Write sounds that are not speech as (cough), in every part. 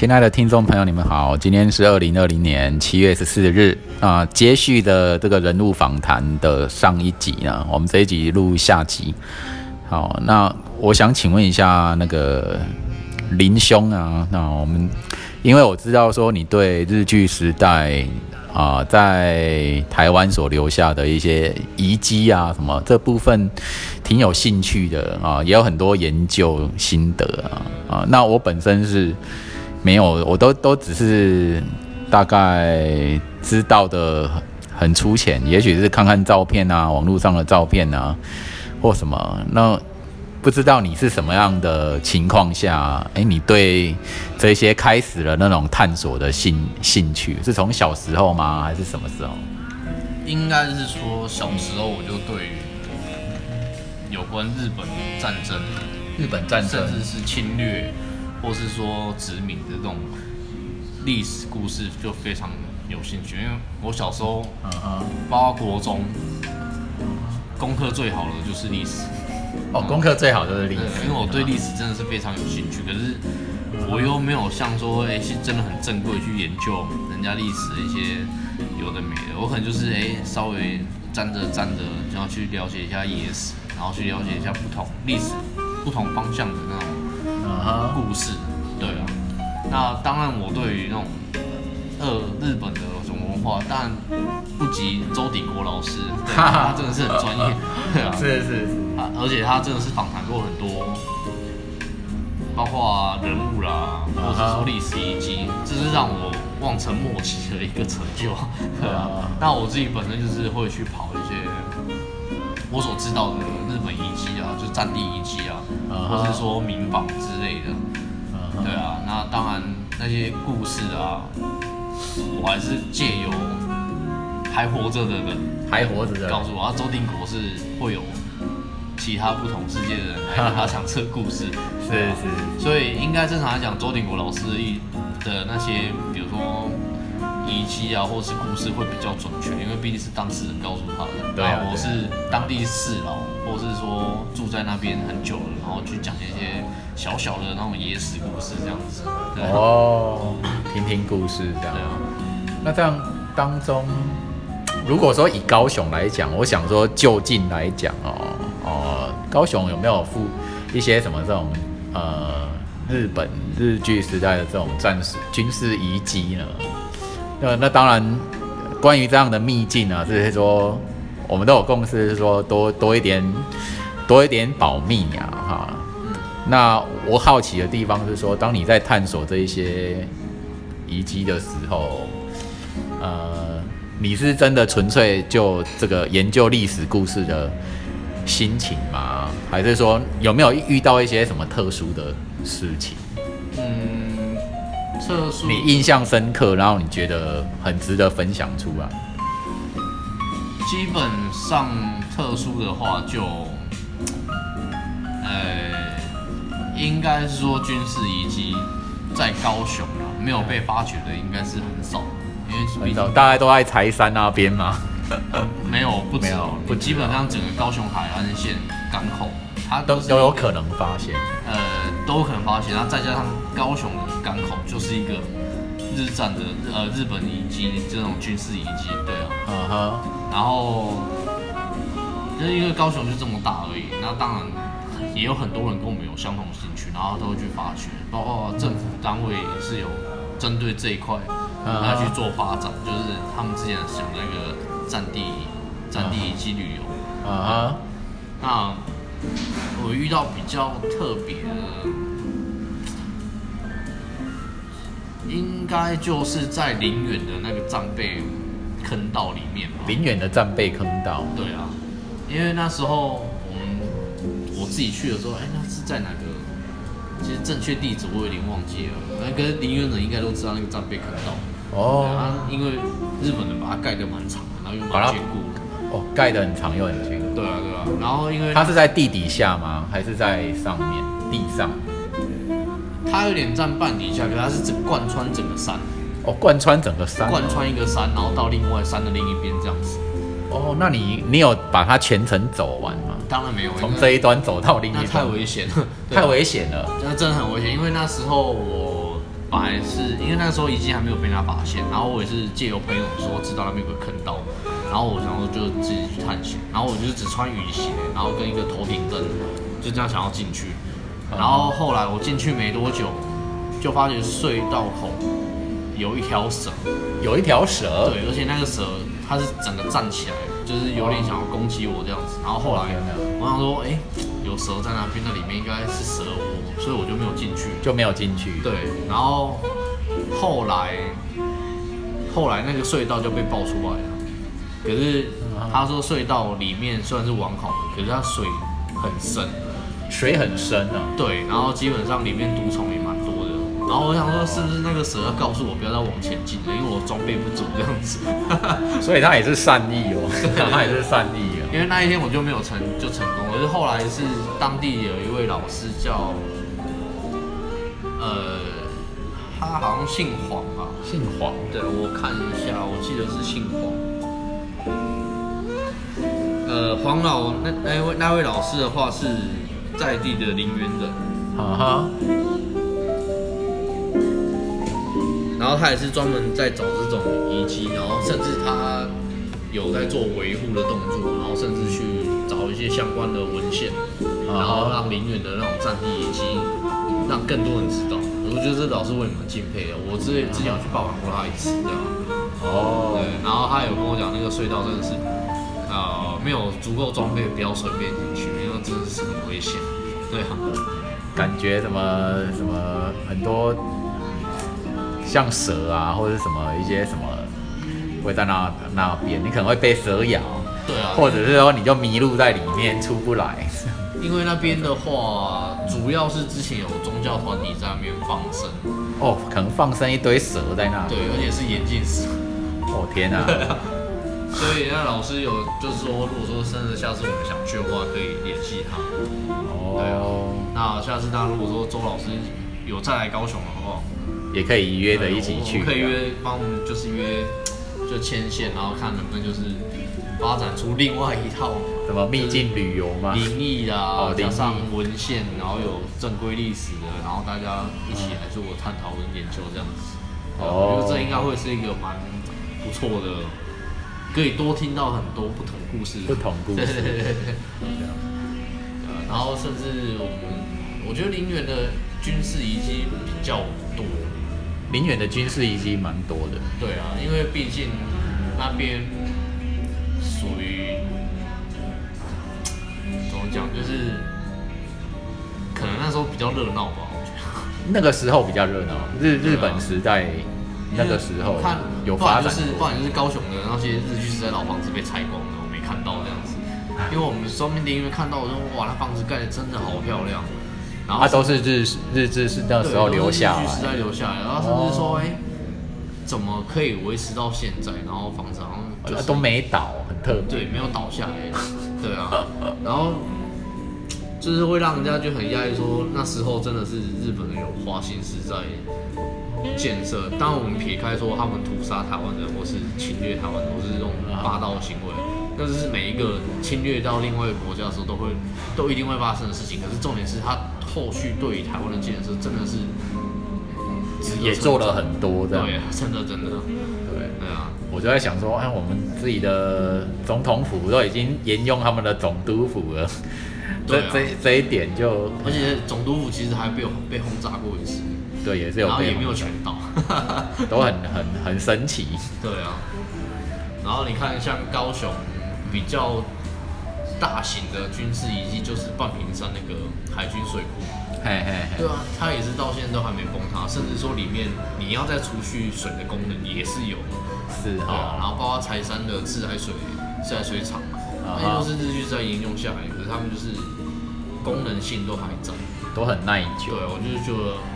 亲爱的听众朋友，你们好，今天是二零二零年七月十四日啊，接续的这个人物访谈的上一集呢，我们这一集录下集。好，那我想请问一下那个林兄啊，那我们因为我知道说你对日剧时代啊，在台湾所留下的一些遗迹啊，什么这部分挺有兴趣的啊，也有很多研究心得啊啊，那我本身是没有，我都都只是大概知道的很粗浅，也许是看看照片啊，网络上的照片啊。或什么？那不知道你是什么样的情况下，哎，你对这些开始了那种探索的兴兴趣，是从小时候吗？还是什么时候？应该是说小时候我就对于有关日本战争、日本战争，甚至是侵略，或是说殖民的这种历史故事就非常有兴趣。因为我小时候，嗯哼，包括国中。功课最好的就是历史哦，功课最好的是历史，因为我对历史真的是非常有兴趣。可是我又没有像说，哎，是真的很正规去研究人家历史的一些有的没的。我可能就是哎，稍微沾着沾着，然后去了解一下野史，然后去了解一下不同历史不同方向的那种故事。对啊，那当然我对于那种呃日本的。话，但不及周鼎国老师，(laughs) 他真的是很专业，(laughs) 对啊，是是是，啊，而且他真的是访谈过很多，包括人物啦，或者说历史遗迹，这是让我望尘莫及的一个成就，对啊。那我自己本身就是会去跑我所知道的日本遗迹啊，就是战地遗迹啊，或者是说民房之类的，对啊。那当然那些故事啊。我还是借由还活着的人，还活着的告诉我，啊，周定国是会有其他不同世界的人来跟他 (laughs) 讲这个故事，是是，所以应该正常来讲，周定国老师一的那些，比如说遗迹啊，或是故事会比较准确，因为毕竟是当事人告诉他的。对啊，我是当地市老，或是说住在那边很久了，然后去讲一些小小的那种野史故事这样子。哦，听听故事这样。那这样当中，如果说以高雄来讲，我想说就近来讲哦哦，高雄有没有附一些什么这种呃日本日剧时代的这种战士军事遗迹呢？那那当然，关于这样的秘境呢，就是说我们都有共识，是说多多一点多一点保密呀哈。那我好奇的地方是说，当你在探索这一些遗迹的时候。呃，你是真的纯粹就这个研究历史故事的心情吗？还是说有没有遇到一些什么特殊的事情？你印象深刻，然后你觉得很值得分享出来。基本上特殊的话，就，呃，应该是说军事遗迹在高雄啊，没有被发掘的应该是很少。因为大家都在柴山那边嘛？(laughs) 没有，不止，不，基本上整个高雄海岸线港口，它都都有可能发现。呃，都有可能发现，然后再加上高雄港口就是一个日战的呃日本遗迹这种军事遗迹，对啊，嗯哼。然后就是因为高雄就这么大而已，那当然也有很多人跟我们有相同兴趣，然后都会去发掘，包括政府单位也是有针对这一块。来去做发展，就是他们之前想那个战地、战地遗迹旅游。啊那我遇到比较特别的，应该就是在林远的那个战备坑道里面吧。林远的战备坑道。对啊，因为那时候我们我自己去的时候，哎，那是在哪个？其实正确地址我有点忘记了。那跟林远人应该都知道那个战备坑道。哦，因为日本人把它盖得蛮长的，然后又蛮坚固。哦，盖得很长又很坚固。对啊，对啊。然后因为它是在地底下吗？还是在上面地上？它有点占半底下，可它是整贯穿整个山。哦，贯穿整个山。贯穿一个山，然后到另外山的另一边这样子。哦，那你你有把它全程走完吗？当然没有，从这一端走到另一端。太危险了，(laughs) 太危险了。那真的很危险，因为那时候我。本来是因为那时候遗迹还没有被他发现，然后我也是借由朋友说知道那边有个坑道，然后我想说就自己去探险，然后我就只穿雨鞋，然后跟一个头顶灯，就这样想要进去，然后后来我进去没多久，就发觉隧道口有一条蛇，有一条蛇，对，而且那个蛇它是整个站起来，就是有点想要攻击我这样子，然后后来我想说，哎，有蛇在那边，那里面应该是蛇窝。所以我就没有进去，就没有进去。对，然后后来后来那个隧道就被爆出来了。可是他说隧道里面虽然是完好的，可是它水很深，水很深啊。对，然后基本上里面毒虫也蛮多的。然后我想说，是不是那个蛇要告诉我不要再往前进了，因为我装备不足这样子。(laughs) 所以他也是善意哦，他也是善意啊。因为那一天我就没有成就成功，可是后来是当地有一位老师叫。呃，他好像姓黄吧？姓黄，对我看一下，我记得是姓黄。呃，黄老那那位那位老师的话是在地的陵园人，哈哈。然后他也是专门在找这种遗迹，然后甚至他有在做维护的动作，然后甚至去找一些相关的文献，然后让陵园的那种战地遗迹。让更多人知道，我觉得这老师为你们敬佩的。我之前之前有去拜访过他一次，这样。哦。对，然后他有跟我讲，那个隧道真的是，呃，没有足够装备不要随便进去，真的是很危险。对啊。感觉什么什么很多像蛇啊，或者是什么一些什么会在那那边，你可能会被蛇咬。对啊。或者是说你就迷路在里面出不来。因为那边的话，主要是之前有宗教团体在那边放生，哦，可能放生一堆蛇在那。对，而且是眼镜蛇。哦天哪！所以那老师有就是说，如果说真的下次我们想去的话，可以联系他。哦。对哦。那下次那如果说周老师有再来高雄的话，也可以约着一起去。可以约帮我们就是约就牵线，然后看能不能就是。发展出另外一套什么秘境旅游嘛？灵异啊，加上文献，然后有正规历史的，然后大家一起来做探讨跟研究这样子。哦，我觉得这应该会是一个蛮不错的，可以多听到很多不同故事。不同故事。(laughs) 对对对对。然后甚至我们，我觉得陵园的军事遗迹比较多。陵园的军事遗迹蛮多的。对啊，因为毕竟那边。属于怎么讲？就是可能那时候比较热闹吧，我觉得。那个时候比较热闹，日日本时代那个时候看有发展，就是不然就是高雄的那些日据时代老房子被拆光了，我没看到这样子。因为我们双面电影院看到，我说哇，那房子盖的真的好漂亮。然后都是日日治是那时候留下来，时代留下来，然后甚至说哎。怎么可以维持到现在？然后房子好像就都没倒，很特别对，没有倒下来。(laughs) 对啊，然后就是会让人家就很压抑，说那时候真的是日本人有花心思在建设。当我们撇开说他们屠杀台湾人，或是侵略台湾，或是这种霸道行为，那是每一个侵略到另外一个国家的时候都会都一定会发生的事情。可是重点是他后续对于台湾的建设，真的是。也做了很多的，对，真的真的，对对啊，我就在想说，哎，我们自己的总统府都已经沿用他们的总督府了，这这这一点就，而且总督府其实还被被轰炸过一次，对，也是有，然后也没有全倒，(laughs) 都很很很神奇，对啊，然后你看像高雄比较大型的军事遗迹，就是半屏山那个海军水库。嘿嘿嘿，对啊，它也是到现在都还没崩塌，甚至说里面你要再除去水的功能也是有，是啊，然后包括柴山的自来水自来水厂，那些都是日剧在沿用下来，可是他们就是功能性都还在，都很耐久。对，我就是觉得，嗯，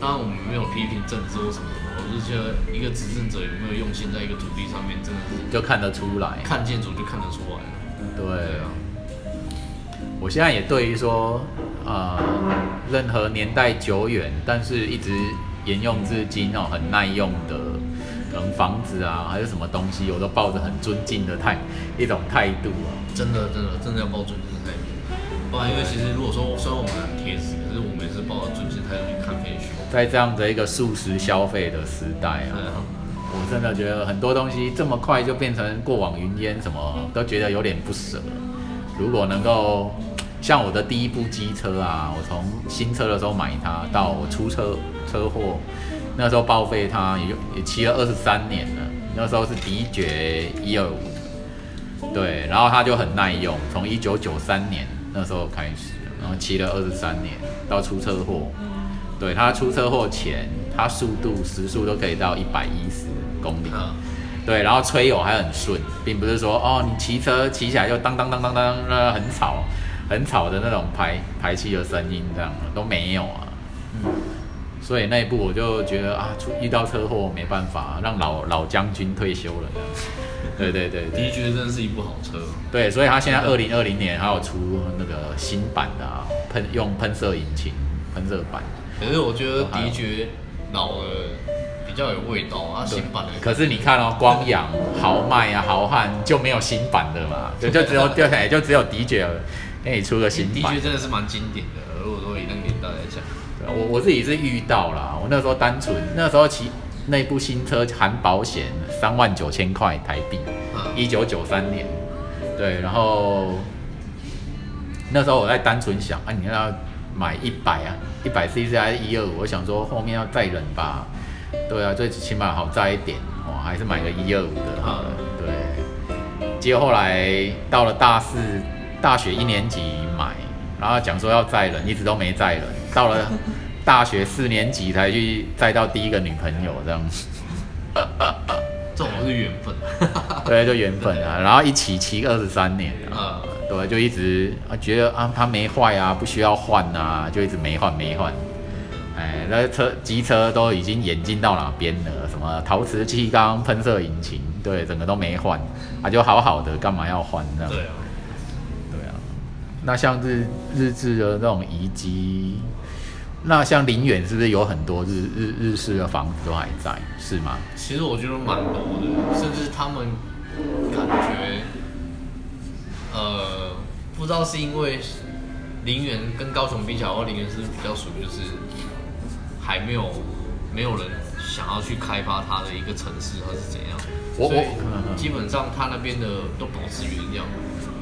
当然我们没有批评政治或什么，我是觉得一个执政者有没有用心在一个土地上面，真的是就看得出来，看建筑就看得出来了。对啊。我现在也对于说，呃，任何年代久远，但是一直沿用至今哦，很耐用的，可能房子啊，还是什么东西，我都抱着很尊敬的态一种态度啊。真的，真的，真的要抱尊敬的态度。不然，因为其实如果说虽然我们很贴实，在这样的一个素食消费的时代啊，我真的觉得很多东西这么快就变成过往云烟，什么都觉得有点不舍。如果能够像我的第一部机车啊，我从新车的时候买它，到我出车车祸，那时候报废它也也骑了二十三年了。那时候是迪爵一二五，对，然后它就很耐用，从一九九三年那时候开始，然后骑了二十三年，到出车祸，对，他出车祸前，他速度时速都可以到一百一十公里，对，然后吹油还很顺，并不是说哦，你骑车骑起来就当当当当当，那很吵，很吵的那种排排气的声音这样都没有啊，嗯。所以那一步我就觉得啊，出遇到车祸没办法，让老老将军退休了。对对对，的确真的是一部好车。对，所以他现在二零二零年还有出那个新版的啊喷用喷射引擎喷射版。可是我觉得迪爵老了比较有味道啊，新版的。可是你看哦，光阳豪迈啊豪汉就没有新版的嘛，就就只有掉下来就只有迪爵给你出个新版。的确真的是蛮经典的，如果说以那个年代来讲。我我自己是遇到了，我那时候单纯那时候骑那部新车含保险三万九千块台币，一九九三年，对，然后那时候我在单纯想啊，你要买一百啊，一百 cc 还是一二五？我想说后面要再忍吧，对啊，最起码好载一点，哦，还是买个一二五的好了，对。结果后来到了大四大学一年级买，然后讲说要再忍，一直都没再忍。到了 (laughs) 大学四年级才去再到第一个女朋友这样子，这种是缘分，(laughs) 对，就缘分啊。然后一起骑二十三年啊，对，就一直啊觉得啊它没坏啊，不需要换啊，就一直没换没换。哎，那车机车都已经演进到哪边了？什么陶瓷气缸、喷射引擎，对，整个都没换啊，就好好的，干嘛要换呢？对啊，对啊。那像日日志的那种遗迹。那像林远是不是有很多日日日式的房子都还在，是吗？其实我觉得蛮多的，甚至他们感觉，呃，不知道是因为林园跟高雄比起来，林园是比较属于就是还没有没有人想要去开发它的一个城市，还是怎样？所以基本上它那边的都保持原样，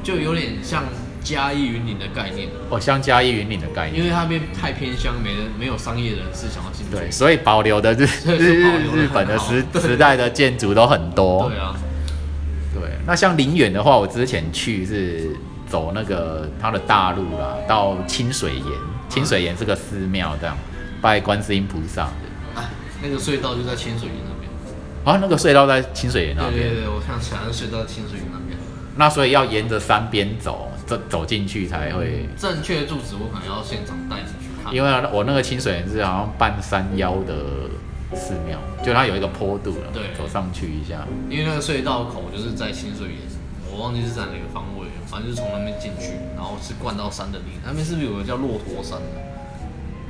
就有点像。嘉义云岭的概念哦，像嘉义云岭的概念，因为它那边太偏乡，没人没有商业人士想要进去，对，所以保留的日 (laughs) 日日本的时时代的建筑都很多。对啊，对。那像林园的话，我之前去是走那个它的大路啦，到清水岩，清水岩是个寺庙，这样拜观世音菩萨的。哎，那个隧道就在清水岩那边。啊，那个隧道在清水岩那边。对对对，我想起来，隧道在清水岩那边。那所以要沿着山边走。走走进去才会正确的住址，我可能要现场带你去看。因为我那个清水岩是好像半山腰的寺庙，就它有一个坡度了，对，走上去一下。因为那个隧道口就是在清水岩，我忘记是在哪个方位，反正就是从那边进去，然后是灌到山的里。那边是不是有个叫骆驼山的？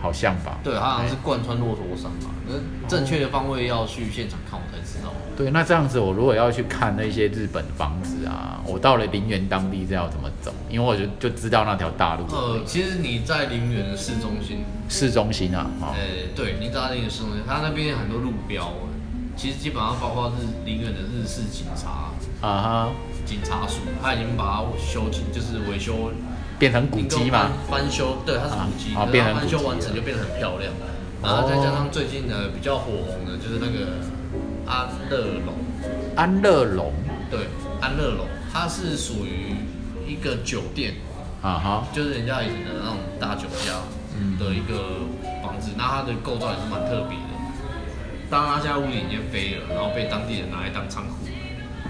好像吧，对，它好像是贯穿骆驼山嘛。那正确的方位要去现场看，我才知道。对，那这样子，我如果要去看那些日本房子啊，我到了陵园当地是要怎么走？因为我就就知道那条大路。呃，其实你在陵园的市中心，市中心啊，呃，对，你在那个市中心，它那边很多路标，其实基本上包括日林园的日式警察啊哈，警察署，他已经把它修起，就是维修。变成古迹嘛？翻修，对，它是古迹，然后翻修完成就变得很漂亮。然后再加上最近的比较火红的，就是那个安乐龙。安乐龙，对，安乐龙，它是属于一个酒店，啊哈，就是人家以前的那种大酒家的一个房子。那它的构造也是蛮特别的。当然，它现在屋顶已经飞了，然后被当地人拿来当仓库。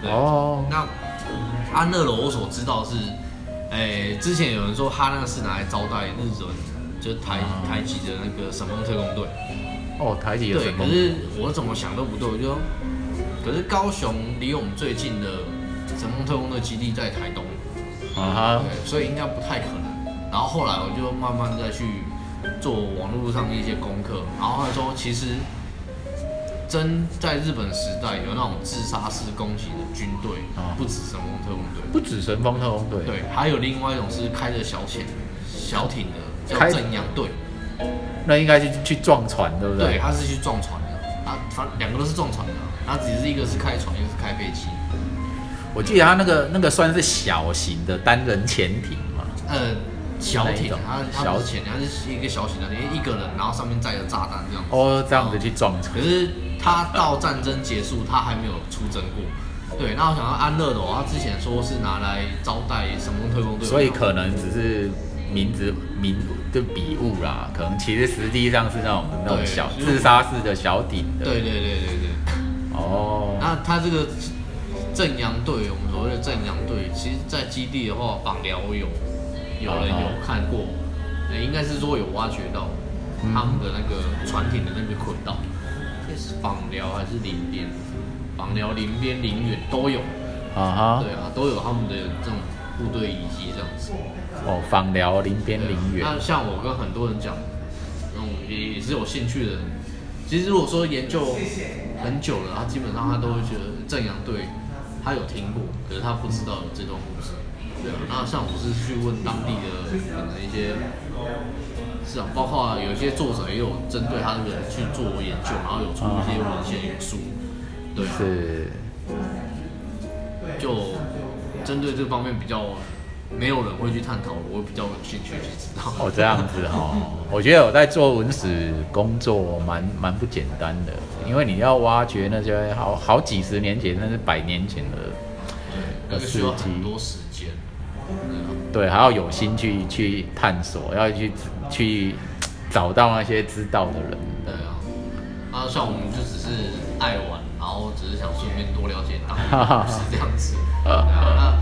哦。那安乐楼，我所知道是。哎，之前有人说他那个是拿来招待日本，就台台籍的那个神风特工队。哦，台籍的神风。对，可是我怎么想都不对，我就，可是高雄离我们最近的神风特工队基地在台东。啊哈。对，所以应该不太可能。然后后来我就慢慢再去做网络上的一些功课，然后他说其实。真在日本时代有那种自杀式攻击的军队，不止神风特工队，不止神风特工队，对，还有另外一种是开着小潜、小艇的，叫正阳队。那应该是去撞船，对不对？对，他是去撞船的，他反两个都是撞船的，他只是一个是开船，一个是开飞机。我记得他那个那个算是小型的单人潜艇嘛？呃，小艇，它它不是潜艇，它是一个小型的，因为一个人，然后上面载着炸弹这样。哦，这样子去撞船。可是他到战争结束，他还没有出征过。对，那我想到安乐的，他之前说是拿来招待神风特工队，所以可能只是名字名的笔误啦，可能其实实际上是那种那种小自杀式的小艇的。对对对对对。哦。那他这个正阳队，我们所谓的正阳队，其实在基地的话，访寮有有人有看过，应该是说有挖掘到他们的那个船艇的那个轨道，是访寮还是林边？访寮、林边、林远都有，啊哈，对啊，都有他们的这种部队遗迹这样子。哦，访寮、林边、林远。那像我跟很多人讲，那种也也是有兴趣的人，其实如果说研究很久了，他基本上他都会觉得正阳队他有听过，可是他不知道有这段故事。对啊，那像我是去问当地的可能一些，是啊，包括有一些作者也有针对他这个去做研究，然后有出一些文献有书。是，就针对这方面比较没有人会去探讨，我比较有兴趣去知道。哦，这样子哦，我觉得我在做文史工作蛮蛮不简单的，因为你要挖掘那些好好几十年前，那是百年前的那个需要，很多时间。对，还要有心去去探索，要去去找到那些知道的人。对啊，啊，像我们就只是爱玩。然后只是想顺便多了解当地 (laughs) 是这样子。那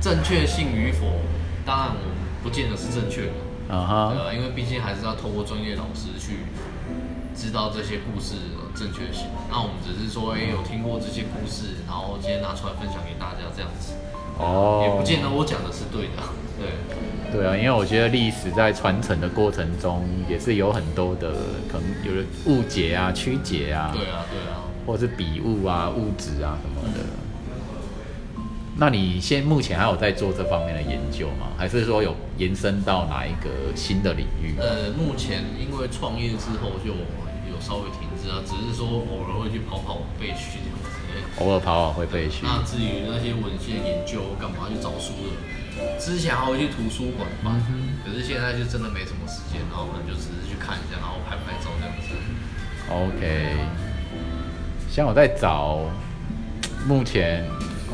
正确性与否，当然我们不见得是正确的。啊哈。对因为毕竟还是要透过专业老师去知道这些故事的正确性。那我们只是说，哎，有听过这些故事，然后今天拿出来分享给大家这样子。哦。也不见得我讲的是对的。对。对啊，因为我觉得历史在传承的过程中，也是有很多的可能有的误解啊、曲解啊。对啊，对啊。或是笔误啊、物质啊什么的，那你现目前还有在做这方面的研究吗？还是说有延伸到哪一个新的领域？呃，目前因为创业之后就有稍微停滞啊，只是说偶尔会去跑跑废墟这样子。偶尔跑跑会废墟。那至于那些文献研究干嘛去找书的，之前还会去图书馆嘛，可是现在就真的没什么时间，然后可能就只是去看一下，然后拍拍照这样子。OK。像我在找，目前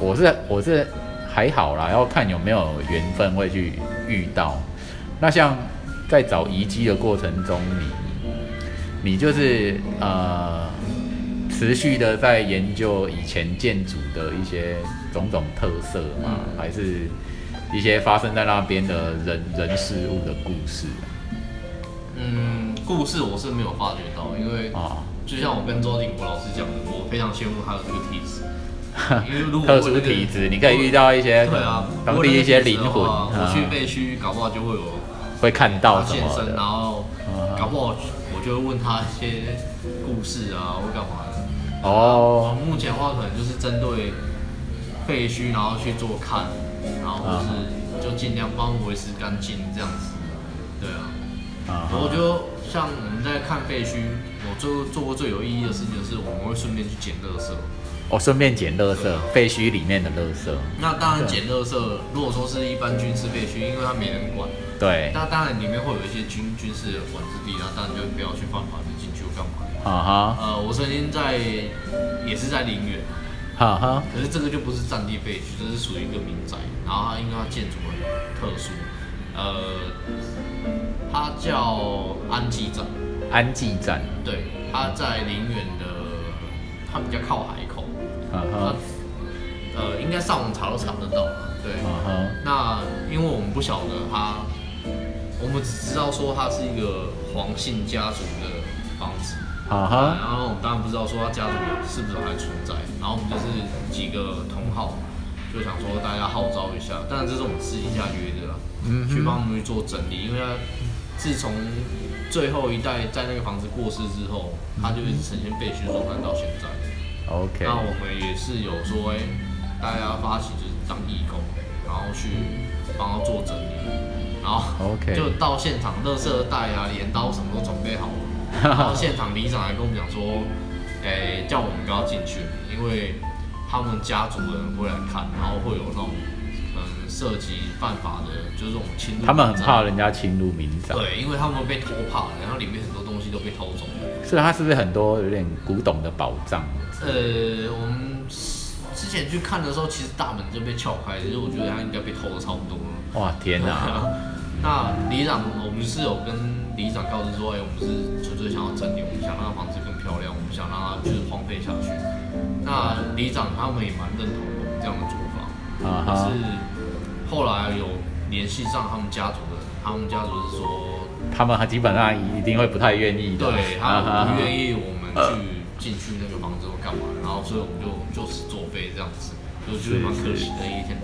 我是我是还好啦，要看有没有缘分会去遇到。那像在找遗迹的过程中，你你就是呃持续的在研究以前建筑的一些种种特色吗？还是一些发生在那边的人人事物的故事？嗯，故事我是没有发觉到，因为啊。就像我跟周景国老师讲的，我非常羡慕他有这个体质，(laughs) 因为如果特殊体质，你可以遇到一些对啊当地一些灵魂，我去废墟，搞不好就会有会看到现身，然后搞不好我就会问他一些故事啊，或干嘛的。哦，目前的话可能就是针对废墟，然后去做看，然后就是就尽量帮维持干净这样子。对啊，啊，我就像我们在看废墟。我做做过最有意义的事情就是我们会顺便去捡垃圾。哦，顺便捡垃圾，废墟里面的垃圾。那当然捡垃圾，如果说是一般军事废墟，因为它没人管。对。那当然里面会有一些军军事的管制地，那当然就不要去犯法，就进去干嘛？啊哈。呃，我曾经在也是在陵园。哈哈。可是这个就不是战地废墟，这是属于一个民宅，然后它因为它建筑很特殊，呃，它叫安济站。安济站，对，它在陵园的，它比较靠海口，啊哈，呃，应该上网查都查得到，对，啊哈，那因为我们不晓得它，我们只知道说它是一个黄姓家族的房子，啊哈，然后我们当然不知道说他家族是不是还存在，然后我们就是几个同好，就想说大家号召一下，当然这是我们私底下约的啦，嗯，去帮我们去做整理，因为他自从最后一代在那个房子过世之后，他就一直呈现废墟状态到现在。OK。那我们也是有说，哎，大家发起就是当义工，然后去帮他做整理。然后 OK 就到现场，垃圾袋啊、镰刀什么都准备好了。(laughs) 然后现场里长还跟我们讲说，诶、叫我们不要进去，因为他们家族的人会来看，然后会有那种嗯涉及犯法的，就是这种侵入。他们很怕。人家侵入民宅，对，因为他们会被偷怕，然后里面很多东西都被偷走了。所以它是不是很多有点古董的宝藏？呃，我们之前去看的时候，其实大门就被撬开了，就是我觉得他应该被偷的差不多了。哇，天哪！(laughs) 那里长，我们是有跟里长告知说，哎、我们是纯粹想要整理，我们想让房子更漂亮，我们想让它就是荒废下去。那里长他们也蛮认同我们这样的做法，啊是后来有联系上他们家族的，他们家族是说，他们基本上一定会不太愿意的。对他们不愿意我们呃去进去那个房子或干嘛，然后所以我们就就此作废这样子，就觉得蛮可惜的一天。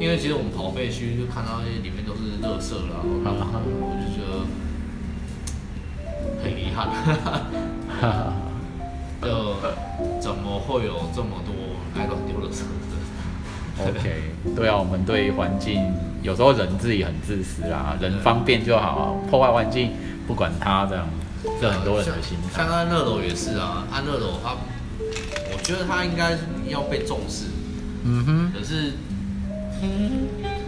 因为其实我们跑废墟就看到那些里面都是垃圾啦，或干嘛，我就觉得很遗憾，(laughs) 就怎么会有这么多爱乱丢的车子？(laughs) OK，对啊，我们对环境有时候人自己很自私啊，人方便就好，破坏环境不管他这样，这很多人的心态。像。安乐楼也是啊，安乐楼他，我觉得他应该要被重视，嗯哼，可是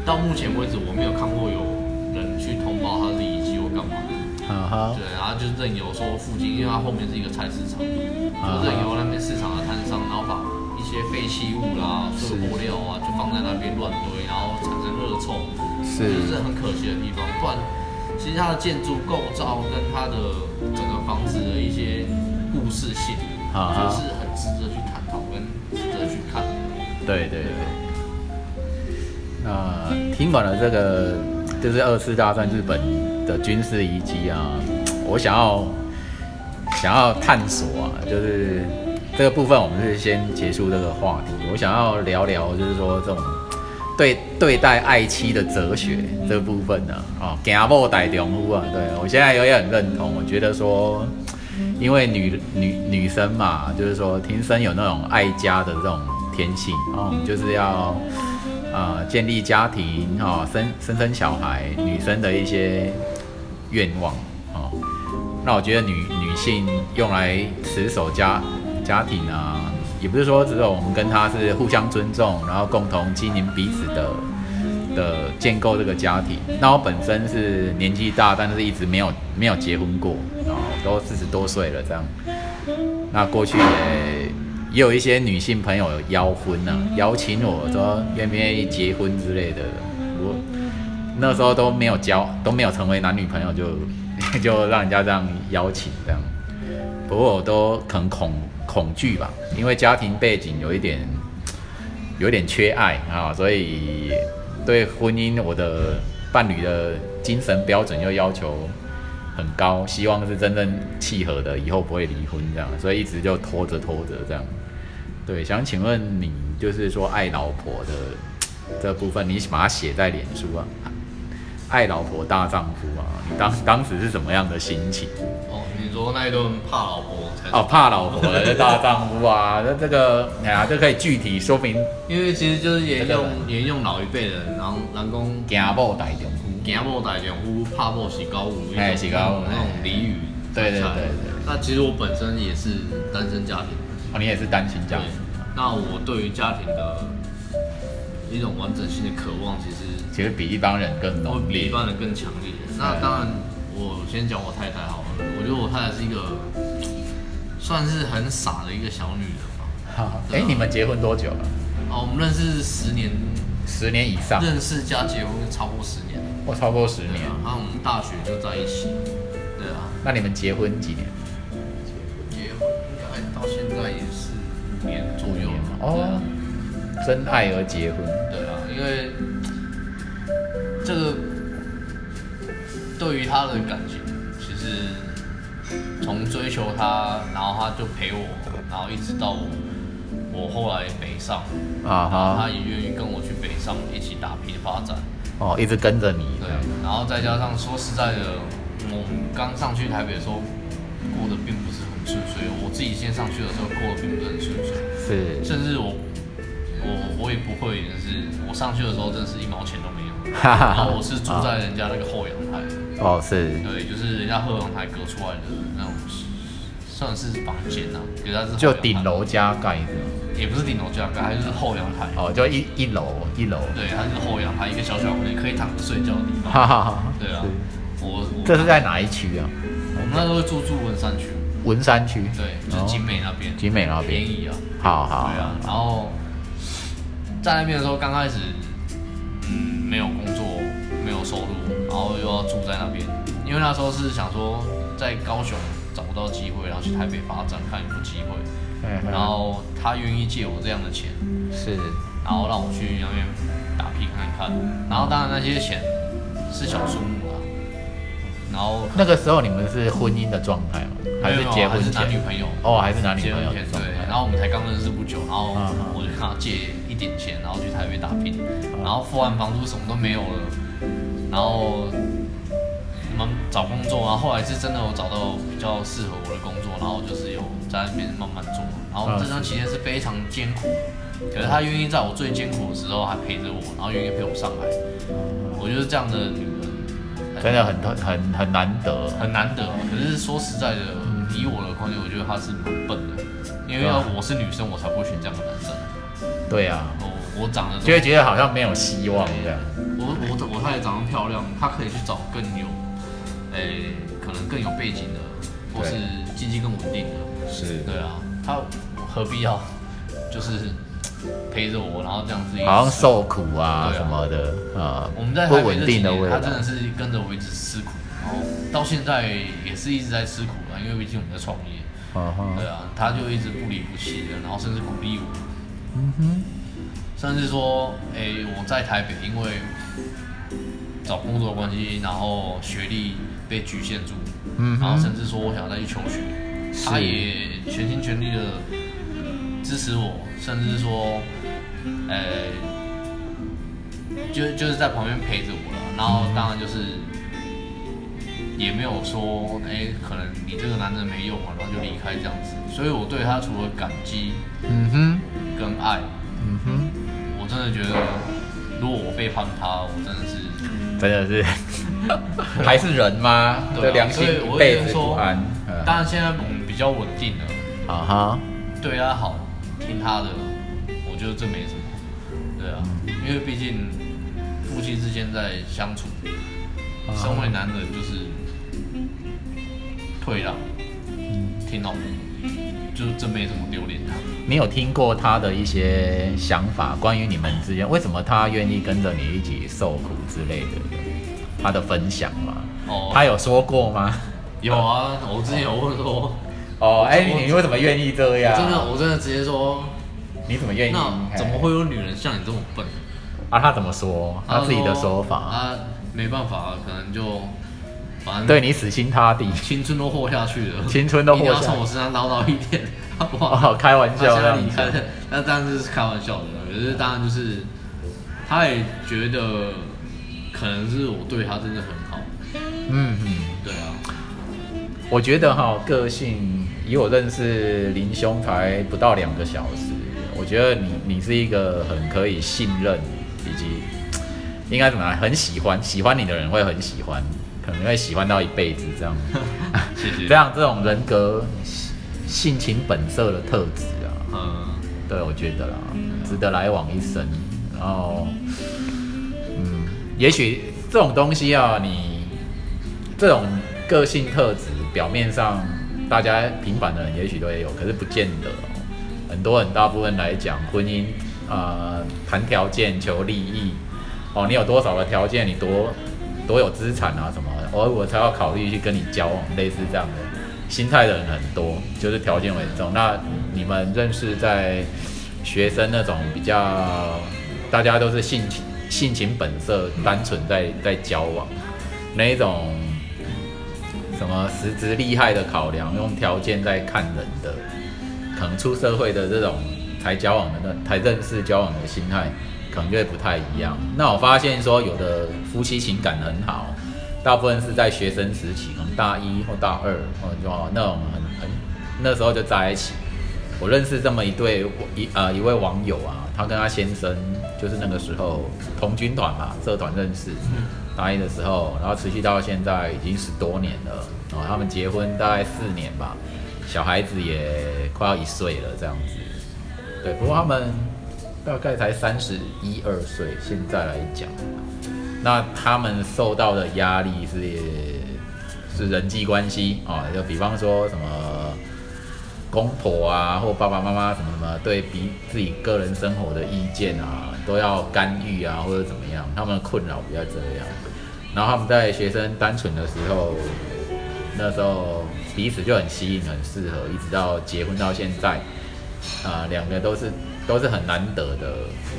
到目前为止我没有看过有人去通报它是遗迹或干嘛对，然后就任由说附近，因为它后面是一个菜市场，啊就任由那边市场的摊商，然后把一些废弃物啦、废物料啊，就放在那边乱堆，然后产生恶臭，是就是很可惜的地方。不然，其实它的建筑构造跟它的整个房子的一些故事性，我觉得是很值得去探讨跟值得去看。对对对。那听完了这个，就是二次大战日本的军事遗迹啊，我想要想要探索啊，就是这个部分我们是先结束这个话题。我想要聊聊，就是说这种对对待爱妻的哲学这部分呢、啊，哦，家某大丈夫啊，对我现在有点很认同，我觉得说。因为女女女生嘛，就是说天生有那种爱家的这种天性，哦，就是要呃建立家庭哦，生生生小孩，女生的一些愿望哦。那我觉得女女性用来持守家家庭啊，也不是说只有我们跟她是互相尊重，然后共同经营彼此的的建构这个家庭。那我本身是年纪大，但是一直没有没有结婚过，然后都四十多岁了这样。那过去也也有一些女性朋友邀婚呢、邀请我说愿不愿意结婚之类的。我那时候都没有交，都没有成为男女朋友就，(laughs) 就让人家这样邀请这样。不过我都很恐恐惧吧，因为家庭背景有一点有一点缺爱啊，所以对婚姻我的伴侣的精神标准又要求很高，希望是真正契合的，以后不会离婚这样，所以一直就拖着拖着这样。对，想请问你，就是说爱老婆的这部分，你把它写在脸书啊，爱老婆大丈夫啊，你当当时是什么样的心情？哦，你说那一顿怕老婆才哦，怕老婆的大丈夫啊，(laughs) 那这个哎呀，这可以具体说明因为其实就是沿用这个沿用老一辈的人，然后人讲惊某大丈夫。行某大丈夫，怕某是高武，哎是高武那种俚语。对对对对。那其实我本身也是单身家庭，哦，你也是单亲家庭，。那我对于家庭的一种完整性的渴望，其实其实比一般人更会浓烈比一。般人更强烈。那当然，我先讲我太太好了。我觉得我太太是一个算是很傻的一个小女人吧。(laughs) 好，哎，你们结婚多久了？哦，我们认识十年，十年以上，认识加结婚超过十年。我超过十年那啊。，然后我们大学就在一起。对啊，那你们结婚几年？结婚应该到现在也是五年左右了。哦，真爱而结婚。对啊，因为这个对于他的感情，其实从追求他，然后他就陪我，然后一直到我我后来北上，啊哈，他也愿意跟我去北上一起打拼发展。哦，一直跟着你。对，然后再加上说实在的，我们刚上去台北的时候，过得并不是很顺遂。我自己先上去的时候，过得并不是很顺遂，是，甚至我我我也不会，就是我上去的时候真的是一毛钱都没有，然后我是住在人家那个后阳台。哦，是。对，就是人家后阳台隔出来的那种，算是房间呐，给他是就顶楼加盖的，也不是顶楼加盖，它就是后阳台。哦，就一一楼一楼。对，它是后阳台，一个小小空间，可以躺着睡觉的地方。哈哈哈。对啊，我这是在哪一区啊？我们那时候住住文山区。文山区。对，就是景美那边。景美那边。便宜啊。好好。对啊，然后。在那边的时候，刚开始，嗯，没有工作，没有收入，然后又要住在那边，因为那时候是想说在高雄找不到机会，然后去台北发展看有没有机会，然后他愿意借我这样的钱，是，然后让我去那边打拼看看，然后当然那些钱是小数目啊，然后那个时候你们是婚姻的状态吗？还是结婚是男女朋友？哦，还是男女朋友？对，然后我们才刚认识不久，然后我就跟他借。一点钱，然后去台北打拼，然后付完房租什么都没有了，然后我们找工作，然后后来是真的有找到比较适合我的工作，然后就是有在那边慢慢做，然后这段期间是非常艰苦，可是他愿意在我最艰苦的时候还陪着我，然后愿意陪我上来，我觉得这样的女人真的很很很难得，很难得。可是说实在的，以我的观点，我觉得他是蛮笨的，因为要我是女生，我才不会选这样的男生。对啊，我我长得就会觉得好像没有希望这样。我我我太太长得漂亮，她可以去找更有，诶，可能更有背景的，或是经济更稳定的。是，对啊，她何必要就是陪着我，然后这样子好像受苦啊什么的啊。我们在不稳定的位置，她真的是跟着我一直吃苦，然后到现在也是一直在吃苦啊，因为毕竟我们在创业。对啊，她就一直不离不弃的，然后甚至鼓励我。嗯哼，甚至说，哎，我在台北，因为找工作关系，然后学历被局限住，嗯，然后甚至说我想再去求学，他也全心全力的支持我，甚至说，呃，就就是在旁边陪着我了，然后当然就是也没有说，哎，可能你这个男人没用啊，然后就离开这样子，所以我对他除了感激，嗯哼。跟爱，嗯哼，我真的觉得，如果我背叛他，我真的是，真的是，(laughs) 还是人吗？对，良心背不安。当然现在我们比较稳定了，啊哈，对他好，听他的，我觉得这没什么，对啊，因为毕竟夫妻之间在相处，身为男人就是退让，听老婆，就真没什么丢脸的。你有听过他的一些想法，关于你们之间为什么他愿意跟着你一起受苦之类的，他的分享吗？哦，他有说过吗？有啊，我之前有问说，哦，哎，你为什么愿意这样？真的，我真的直接说，你怎么愿意？那怎么会有女人像你这么笨？啊，他怎么说？他自己的说法。啊，没办法，可能就。对你死心塌地，青春都活下去了，青春都活下去，要从我身上捞到一点，哇，开玩笑，那离开，那当然是开玩笑的，可是当然就是，他也觉得可能是我对他真的很好，嗯嗯，对啊，我觉得哈，个性以我认识林兄才不到两个小时，我觉得你你是一个很可以信任，以及应该怎么来，很喜欢喜欢你的人会很喜欢。可能会喜欢到一辈子这样，(laughs) 谢谢。(laughs) 这样这种人格、性情本色的特质啊，嗯，对我觉得啦，值得来往一生。然后，嗯，也许这种东西啊，你这种个性特质，表面上大家平凡的人也许都有，可是不见得。很多很大部分来讲，婚姻啊，谈条件、求利益，哦，你有多少的条件，你多。多有资产啊什么，我我才要考虑去跟你交往，类似这样的心态的人很多，就是条件为重。那你们认识在学生那种比较，大家都是性情性情本色、单纯在在交往，那一种什么实质厉害的考量，用条件在看人的，可能出社会的这种才交往的那才认识交往的心态。可能就会不太一样。那我发现说，有的夫妻情感很好，大部分是在学生时期，可能大一或大二，哦就那种很很那时候就在一起。我认识这么一对一呃一位网友啊，他跟他先生就是那个时候同军团嘛，社团认识，大一的时候，然后持续到现在已经十多年了哦，他们结婚大概四年吧，小孩子也快要一岁了这样子。对，不过他们大概才三十一二岁，现在来讲，那他们受到的压力是是人际关系啊，就比方说什么。公婆啊，或爸爸妈妈什么什么，对比自己个人生活的意见啊，都要干预啊，或者怎么样，他们的困扰比较这样。然后他们在学生单纯的时候，那时候彼此就很吸引，很适合，一直到结婚到现在，(laughs) 啊，两个都是都是很难得的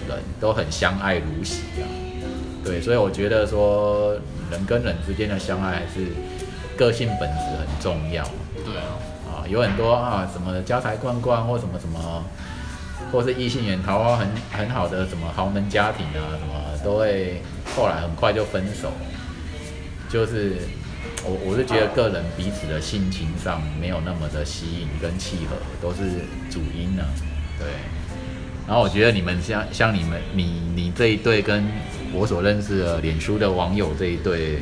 人，都很相爱如洗啊。对，所以我觉得说人跟人之间的相爱还是个性本质很重要。对啊。有很多啊，什么家财罐罐或什么什么，或是异性缘桃花很很好的什么豪门家庭啊，什么都会后来很快就分手。就是我我是觉得个人彼此的性情上没有那么的吸引跟契合，都是主因呢。对。然后我觉得你们像像你们你你这一对跟我所认识的脸书的网友这一对。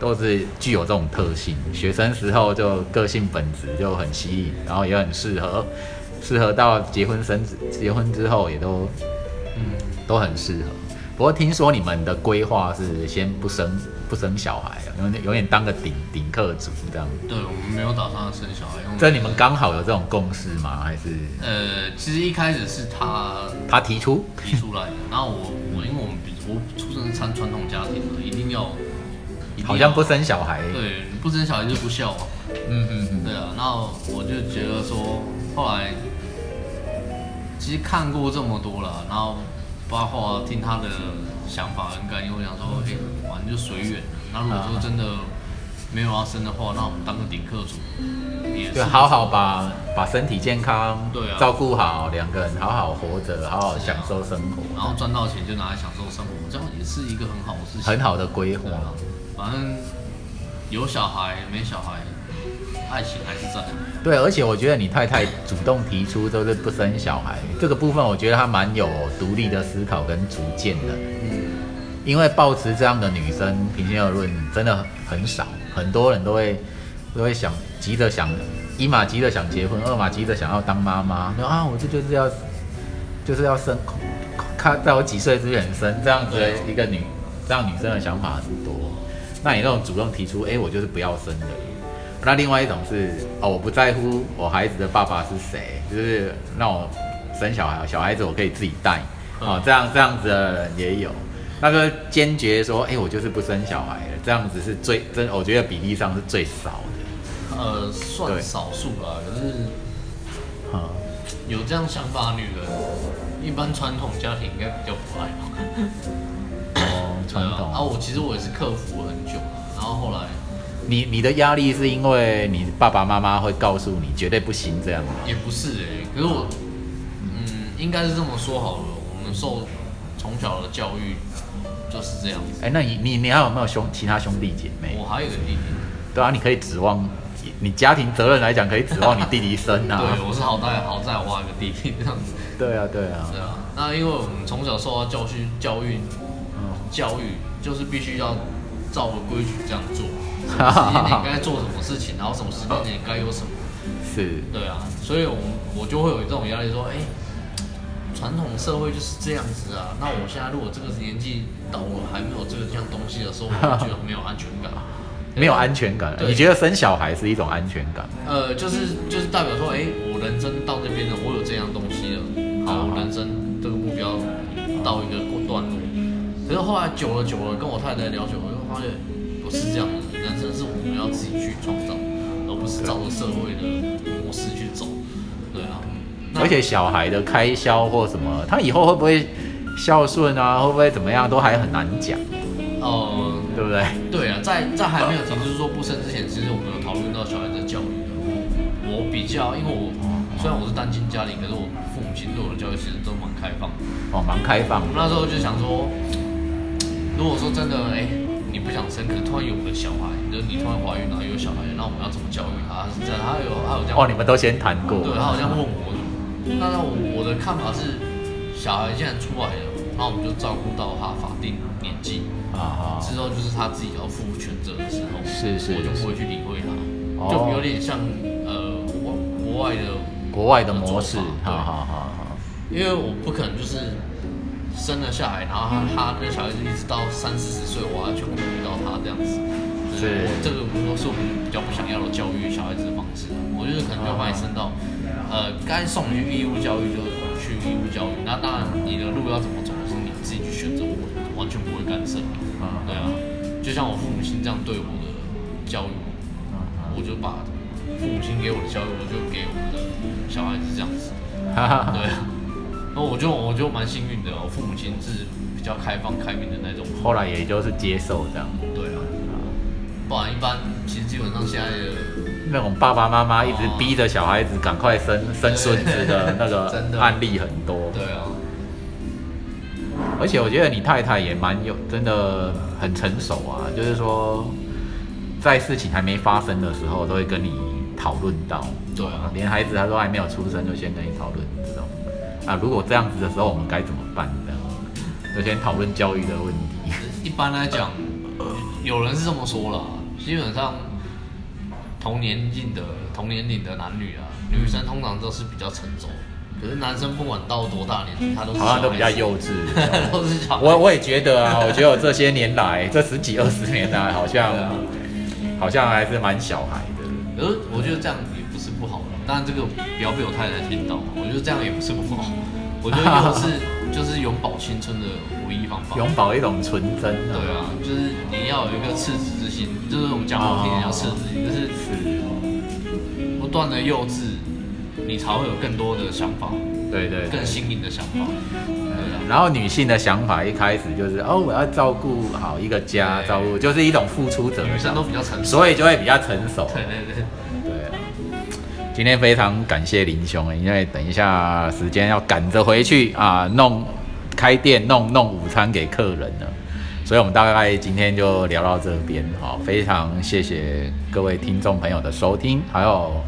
都是具有这种特性，学生时候就个性本质就很吸引，然后也很适合，适合到结婚生子，结婚之后也都，嗯，都很适合。不过听说你们的规划是先不生不生小孩，永远永远当个顶顶客主这样。对，我们没有打算生小孩。这你们刚好有这种共识吗？还是？呃，其实一开始是他他提出提出来的，然后我传传统家庭的，一定要。好像不生小孩，对，不生小孩就不孝嘛。嗯嗯嗯，对啊。那我就觉得说，后来其实看过这么多了，然后包括听他的想法跟概念，我想说，哎，反正就随缘。那如果说真的没有要生的话，那我们当个顶客主，也对，好好把把身体健康，对啊，照顾好，两个人好好活着，好好享受生活，然后赚到钱就拿来享受生活，这样也是一个很好的事情，很好的规划。反正有小孩没小孩，爱情还是在。对，而且我觉得你太太主动提出都是不生小孩这个部分，我觉得她蛮有独立的思考跟主见的。嗯，因为抱持这样的女生，平心而论，真的很少。很多人都会都会想急着想一马急着想结婚，二马急着想要当妈妈。说啊，我这就是要就是要生，看在我几岁之前生这样子的一个女，这样女生的想法很多。那你那种主动提出，哎，我就是不要生的。那另外一种是，哦，我不在乎我孩子的爸爸是谁，就是让我生小孩，小孩子我可以自己带，哦，这样这样子的人也有。那个坚决说，哎，我就是不生小孩了，这样子是最真，我觉得比例上是最少的。呃，算少数吧，可是，啊，有这样想法的女人，一般传统家庭应该比较不爱吧。哦 (laughs) 传统啊，我其实我也是克服了很久了，然后后来，你你的压力是因为你爸爸妈妈会告诉你绝对不行这样吗？也不是哎，可是我，嗯，应该是这么说好了，我们受从小的教育就是这样子。哎，那你你你还有没有兄其他兄弟姐妹？我还有个弟弟。对啊，你可以指望你家庭责任来讲，可以指望你弟弟生啊。对，我是好在好在我还有个弟弟这样子。对啊，对啊。对啊，那因为我们从小受到教训教育。教育就是必须要照个规矩这样做，什么时间点该做什么事情，然后什么时间点该有什么，是，对啊，所以我我就会有这种压力，说，哎，传统社会就是这样子啊，那我现在如果这个年纪到我还没有这个这样东西的时候，我就觉得没有安全感，(laughs) 没有安全感，你觉得生小孩是一种安全感？呃，就是就是代表说，哎，我人生到这边了，我有这样东西了，好，人生这个目标到一个过段落。可是后来久了久了，跟我太太聊久了，就发现不是这样的，人生是我们要自己去创造，而不是照着社会的模式去走。对啊，而且小孩的开销或什么，他以后会不会孝顺啊，会不会怎么样，都还很难讲。哦，对不对？对啊，在在还没有提，就是说不生之前，其实我们有讨论到小孩的教育的。我比较，因为我虽然我是单亲家庭，可是我父母亲对我的教育其实都蛮开放。哦，蛮开放。那时候就想说。如果说真的，哎，你不想生，可是突然有个小孩，就是你突然怀孕然后有小孩，那我们要怎么教育他？是这样，他有他有这样。哦，你们都先谈过。对，他好像问我，那那我我的看法是，小孩既然出来了，那我们就照顾到他法定年纪啊，之后就是他自己要负全责的时候，是是，我就不会去理会他，就有点像呃国国外的国外的模式，好好好好，因为我不可能就是生了下来，然后他他那小孩子一直到三四十岁，我要去顾虑到他这样子。是，这个我是我们比较不想要的教育小孩子的方式。我就是可能要把你生到，呃，该送你去义务教育就去义务教育。那当然，你的路要怎么走自己去选择，我完全不会干涉。啊，对啊，就像我父母亲这样对我的教育，我就把父母亲给我的教育，我就给我的小孩子这样子。对啊，那我就我就蛮幸运的，我父母亲是比较开放开明的那种。后来也就是接受这样。对啊。不然一般，其实基本上现在的那种爸爸妈妈一直逼着小孩子赶快生生孙子的那个 (laughs) 案例很多。对啊。而且我觉得你太太也蛮有，真的很成熟啊。就是说，在事情还没发生的时候，都会跟你讨论到。对啊。连孩子他都还没有出生，就先跟你讨论这种。啊，如果这样子的时候，我们该怎么办？这样，就先讨论教育的问题。一般来讲，有人是这么说了。基本上同年龄的同年龄的男女啊，女生通常都是比较成熟，可是男生不管到多大年纪，他都好像都比较幼稚，(laughs) 都是小。我我也觉得啊，(laughs) 我觉得我这些年来，这十几二十年来，好像好像还是蛮小孩的。可是我觉得这样也不是不好的，当然这个不要被我太太听到，我觉得这样也不是不好。我觉得又是 (laughs) 就是永葆青春的唯一方法，永葆一种纯真。对啊，就是你要有一个赤子之心，就是我们讲好听点叫赤子心，就是不断的幼稚，你才会有更多的想法，对对，更新颖的想法。然后女性的想法一开始就是哦，我要照顾好一个家，照顾就是一种付出者，女生都比较成熟，所以就会比较成熟。对对对。今天非常感谢林兄，因为等一下时间要赶着回去啊，弄开店弄弄午餐给客人了，所以我们大概今天就聊到这边，好，非常谢谢各位听众朋友的收听，还有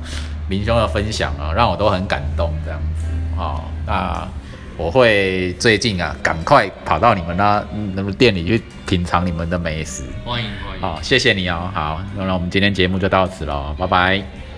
林兄的分享啊，让我都很感动这样子，哦，那我会最近啊，赶快跑到你们那那个店里去品尝你们的美食，欢迎欢迎，好，谢谢你哦，好，那我们今天节目就到此喽，拜拜。